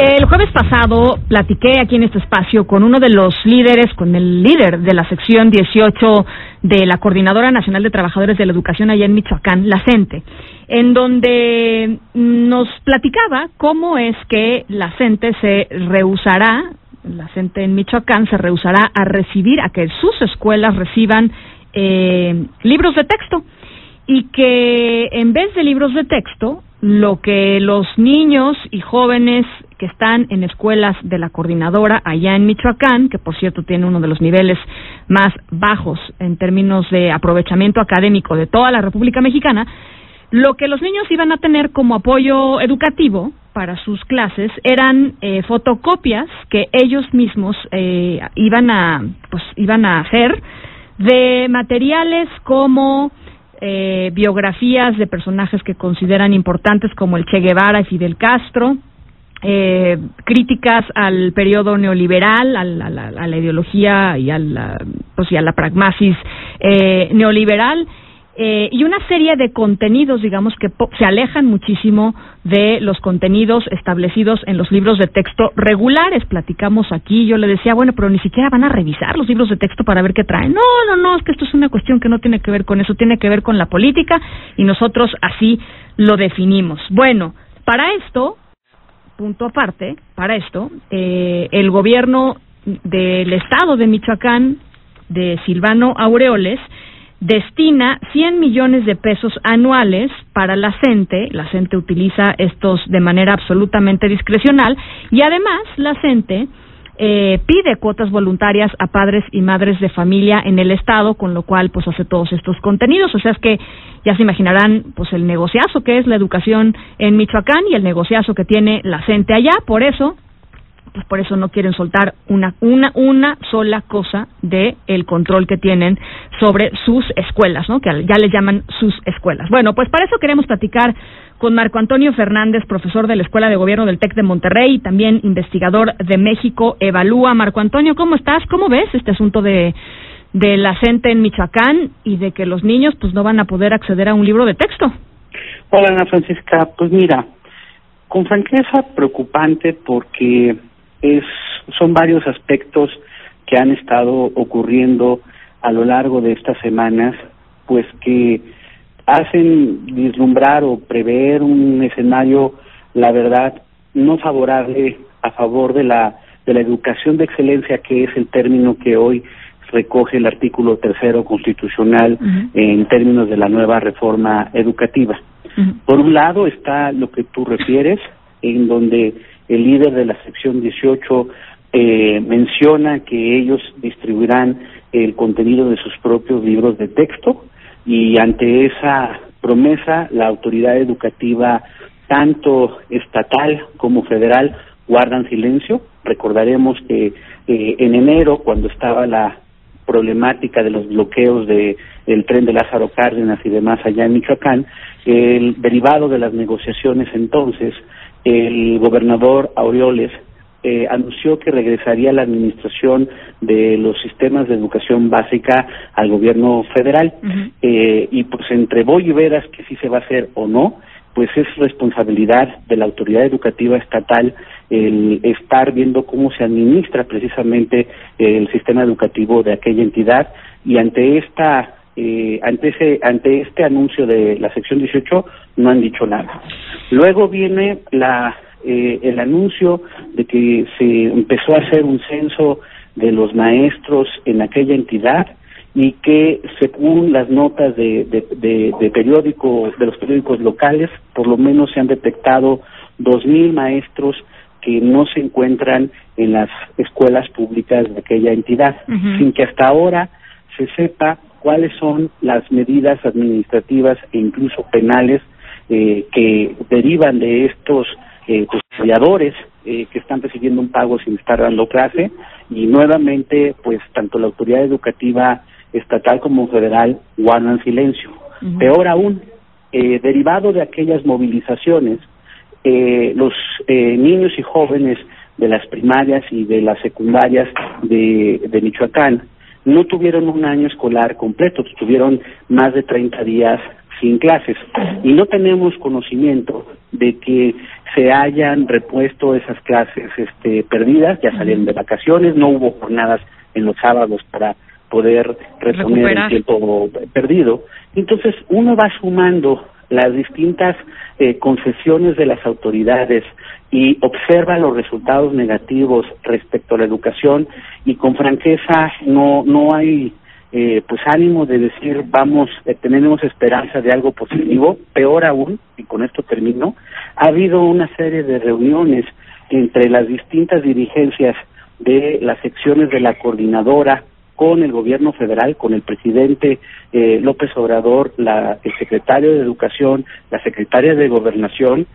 El jueves pasado platiqué aquí en este espacio con uno de los líderes, con el líder de la sección 18 de la Coordinadora Nacional de Trabajadores de la Educación allá en Michoacán, la CENTE, en donde nos platicaba cómo es que la CENTE se rehusará, la CENTE en Michoacán se rehusará a recibir, a que sus escuelas reciban eh, libros de texto. Y que en vez de libros de texto, lo que los niños y jóvenes que están en escuelas de la coordinadora allá en Michoacán, que por cierto tiene uno de los niveles más bajos en términos de aprovechamiento académico de toda la República Mexicana, lo que los niños iban a tener como apoyo educativo para sus clases eran eh, fotocopias que ellos mismos eh, iban a pues iban a hacer de materiales como eh, biografías de personajes que consideran importantes como el Che Guevara y Fidel Castro, eh, críticas al periodo neoliberal, a la, ideología y a la, pues, y a la pragmasis eh, neoliberal eh, y una serie de contenidos, digamos, que se alejan muchísimo de los contenidos establecidos en los libros de texto regulares. Platicamos aquí, yo le decía, bueno, pero ni siquiera van a revisar los libros de texto para ver qué traen. No, no, no, es que esto es una cuestión que no tiene que ver con eso, tiene que ver con la política y nosotros así lo definimos. Bueno, para esto, punto aparte, para esto, eh, el gobierno del estado de Michoacán, de Silvano Aureoles, destina 100 millones de pesos anuales para la CENTE, la CENTE utiliza estos de manera absolutamente discrecional. Y además la CENTE eh, pide cuotas voluntarias a padres y madres de familia en el estado, con lo cual pues hace todos estos contenidos, o sea es que ya se imaginarán pues el negociazo que es la educación en Michoacán y el negociazo que tiene la CENTE allá, por eso pues por eso no quieren soltar una una una sola cosa de el control que tienen sobre sus escuelas, ¿no? Que ya les llaman sus escuelas. Bueno, pues para eso queremos platicar con Marco Antonio Fernández, profesor de la Escuela de Gobierno del TEC de Monterrey y también investigador de México Evalúa. Marco Antonio, ¿cómo estás? ¿Cómo ves este asunto de de la gente en Michoacán y de que los niños pues no van a poder acceder a un libro de texto? Hola Ana Francisca, pues mira, con franqueza preocupante porque es son varios aspectos que han estado ocurriendo a lo largo de estas semanas, pues que hacen vislumbrar o prever un escenario, la verdad, no favorable a favor de la de la educación de excelencia, que es el término que hoy recoge el artículo tercero constitucional en términos de la nueva reforma educativa. Por un lado está lo que tú refieres, en donde el líder de la sección 18 eh, menciona que ellos distribuirán el contenido de sus propios libros de texto y ante esa promesa la autoridad educativa tanto estatal como federal guardan silencio. Recordaremos que eh, en enero, cuando estaba la problemática de los bloqueos de el tren de Lázaro Cárdenas y demás allá en Michoacán, el derivado de las negociaciones entonces el gobernador Aureoles eh, anunció que regresaría la administración de los sistemas de educación básica al gobierno federal. Eh, y pues entre voy y veras que sí se va a hacer o no pues es responsabilidad de la autoridad educativa estatal el estar viendo cómo se administra precisamente el sistema educativo de aquella entidad. Y ante esta eh, ante ese ante este anuncio de la sección 18 no han dicho nada. Luego viene la eh, el anuncio de que se empezó a hacer un censo de los maestros en aquella entidad y que según las notas de, de, de, periódicos de los periódicos locales por lo menos se han detectado dos mil maestros que no se encuentran en las escuelas públicas de aquella entidad sin que hasta ahora se sepa cuáles son las medidas administrativas e incluso penales eh, que derivan de estos eh, custodiadores eh, que están recibiendo un pago sin estar dando clase y nuevamente pues tanto la autoridad educativa estatal como federal guardan silencio. Peor aún, eh, derivado de aquellas movilizaciones, eh, los eh, niños y jóvenes de las primarias y de las secundarias de, de Michoacán no tuvieron un año escolar completo, tuvieron más de 30 días sin clases y no tenemos conocimiento de que se hayan repuesto esas clases este, perdidas, ya salieron de vacaciones, no hubo jornadas en los sábados para poder reponer el tiempo perdido. Entonces uno va sumando las distintas eh, concesiones de las autoridades y observa los resultados negativos respecto a la educación y con franqueza no no hay eh, pues ánimo de decir vamos eh, tenemos esperanza de algo positivo peor aún y con esto termino ha habido una serie de reuniones entre las distintas dirigencias de las secciones de la coordinadora con el gobierno federal, con el presidente eh, López Obrador, la, el secretario de Educación, la secretaria de Gobernación,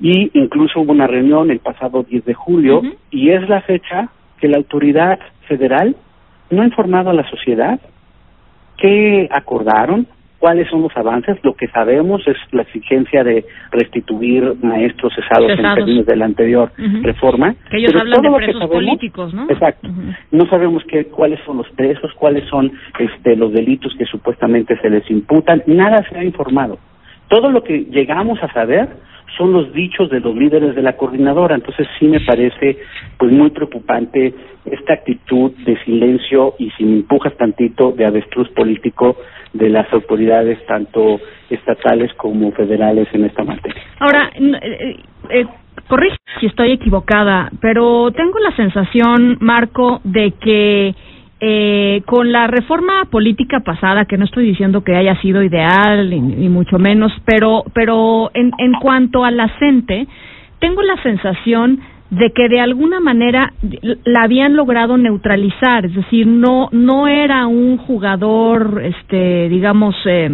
y incluso hubo una reunión el pasado 10 de julio, y es la fecha que la autoridad federal no ha informado a la sociedad qué acordaron, cuáles son los avances. Lo que sabemos es la exigencia de restituir maestros cesados, en términos de la anterior reforma. Que ellos hablan de presos políticos, ¿no? Exacto. No sabemos qué, cuáles son los presos, cuáles son este, los delitos que supuestamente se les imputan. Nada se ha informado. Todo lo que llegamos a saber son los dichos de los líderes de la coordinadora. Entonces sí me parece pues muy preocupante esta actitud de silencio y si me empujas tantito de avestruz político de las autoridades tanto estatales como federales en esta materia. Ahora, eh, eh, corrige si estoy equivocada, pero tengo la sensación, Marco, de que eh, con la reforma política pasada, que no estoy diciendo que haya sido ideal, ni, mucho menos, pero, pero en, en cuanto a la tengo la sensación de que de alguna manera la habían logrado neutralizar, es decir, no no era un jugador, este, digamos, eh,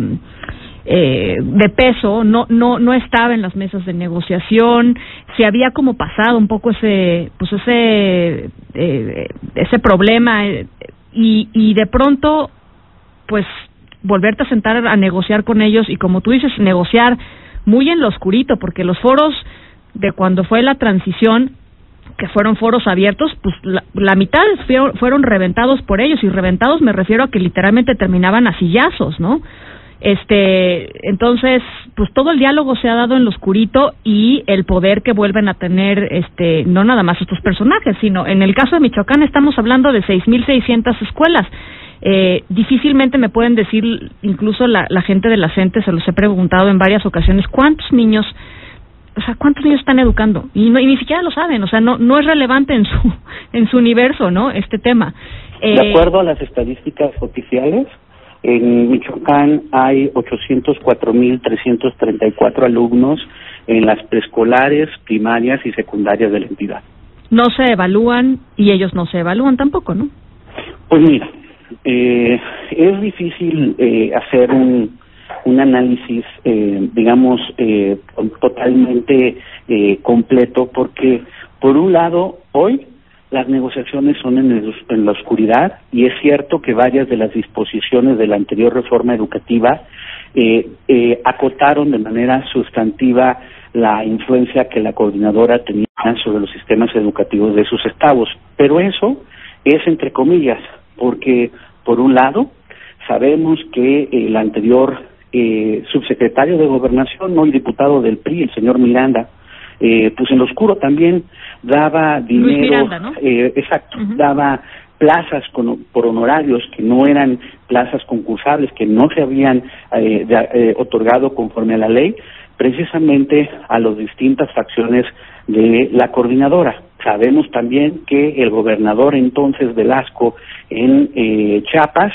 eh, de peso, no no no estaba en las mesas de negociación, se había como pasado un poco ese pues ese eh, ese problema eh, y, y de pronto, pues, volverte a sentar a negociar con ellos y como tú dices, negociar muy en lo oscurito, porque los foros de cuando fue la transición, que fueron foros abiertos, pues la, mitad fueron, reventados por ellos, y reventados me refiero a que literalmente terminaban a sillazos, ¿no? Este, entonces, pues todo el diálogo se ha dado en lo oscurito y el poder que vuelven a tener, este, no nada más estos personajes, sino en el caso de Michoacán estamos hablando de 6.600 escuelas. Eh, difícilmente me pueden decir, incluso la, la gente de la CENTE, se los he preguntado en varias ocasiones, ¿cuántos niños o sea, ¿cuántos niños están educando? Y, ni siquiera lo saben, o sea, no no es relevante en su en su universo, ¿no? Este tema. de eh, acuerdo a las estadísticas oficiales, en Michoacán hay 804.334 alumnos en las preescolares, primarias y secundarias de la entidad. No se evalúan y ellos no se evalúan tampoco, ¿no? Pues mira, eh, es difícil eh, hacer un, un análisis, eh, digamos, eh, totalmente eh, completo porque, por un lado, hoy las negociaciones son en, la oscuridad y es cierto que varias de las disposiciones de la anterior reforma educativa eh, eh, acotaron de manera sustantiva la influencia que la coordinadora tenía sobre los sistemas educativos de sus estados. Pero eso es entre comillas, porque por un lado sabemos que el anterior eh, subsecretario de Gobernación, no diputado del PRI, el señor Miranda, eh, pues en lo oscuro también daba dinero, eh, exacto, daba plazas con, por honorarios que no eran plazas concursables, que no se habían eh, eh, otorgado conforme a la ley, precisamente a las distintas facciones de la coordinadora. Sabemos también que el gobernador entonces Velasco en eh, Chiapas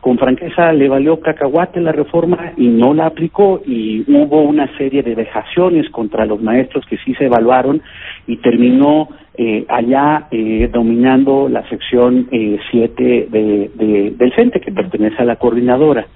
con franqueza le valió cacahuate la reforma y no la aplicó y hubo una serie de vejaciones contra los maestros que sí se evaluaron y terminó eh, allá eh, dominando la sección 7 de, de, del CENTE que pertenece a la coordinadora.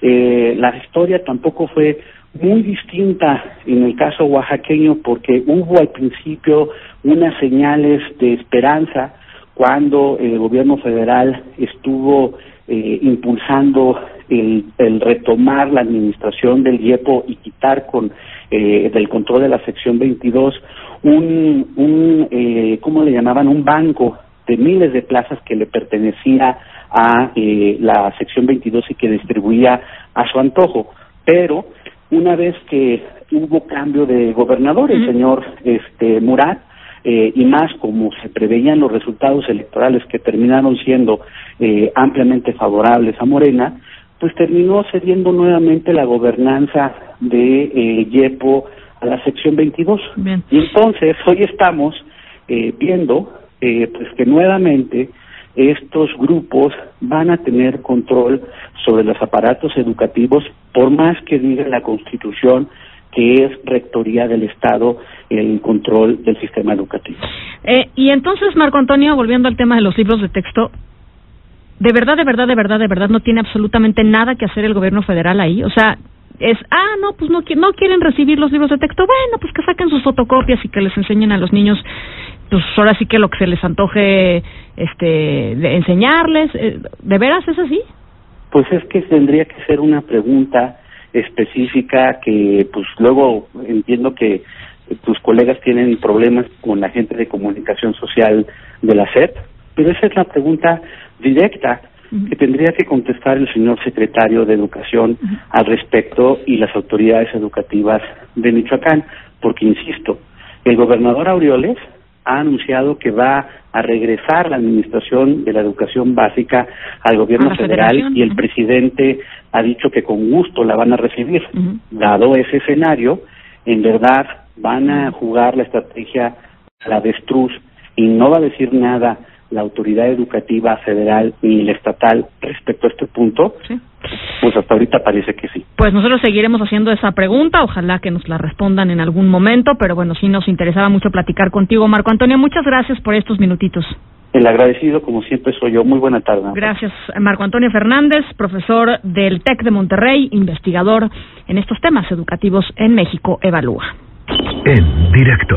la historia tampoco fue muy distinta en el caso oaxaqueño porque hubo al principio unas señales de esperanza cuando el gobierno federal estuvo eh, impulsando el, el, retomar la administración del IEPO y quitar con eh, del control de la sección 22 un, un eh, ¿cómo le llamaban? Un banco de miles de plazas que le pertenecía a eh, la sección 22 y que distribuía a su antojo. Pero una vez que hubo cambio de gobernador, el señor este Murat, eh, y más como se preveían los resultados electorales que terminaron siendo eh, ampliamente favorables a Morena, pues terminó cediendo nuevamente la gobernanza de eh, Yepo a la sección 22. Y entonces hoy estamos eh, viendo eh, pues que nuevamente estos grupos van a tener control sobre los aparatos educativos, por más que diga la Constitución que es rectoría del Estado el control del sistema educativo. Eh, y entonces, Marco Antonio, volviendo al tema de los libros de texto, ¿de verdad, de verdad, de verdad, de verdad no tiene absolutamente nada que hacer el gobierno federal ahí? O sea, es, ah, no, pues no, no quieren recibir los libros de texto, bueno, pues que saquen sus fotocopias y que les enseñen a los niños, pues ahora sí que lo que se les antoje este, de enseñarles. Eh, ¿De veras es así? Pues es que tendría que ser una pregunta específica que pues luego entiendo que tus colegas tienen problemas con la gente de comunicación social de la SEP, pero esa es la pregunta directa que tendría que contestar el señor secretario de Educación al respecto y las autoridades educativas de Michoacán, porque insisto, el gobernador Aureoles ha anunciado que va a regresar la administración de la educación básica al gobierno federal y el presidente ha dicho que con gusto la van a recibir. Dado ese escenario, en verdad van a jugar la estrategia a la destruz y no va a decir nada la autoridad educativa federal ni la estatal respecto a este punto, pues hasta ahorita parece que sí. Pues nosotros seguiremos haciendo esa pregunta, ojalá que nos la respondan en algún momento, pero bueno, sí nos interesaba mucho platicar contigo, Marco Antonio. Muchas gracias por estos minutitos. El agradecido, como siempre, soy yo. Muy buena tarde. Gracias, Marco Antonio Fernández, profesor del TEC de Monterrey, investigador en estos temas educativos en México, Evalúa. En directo.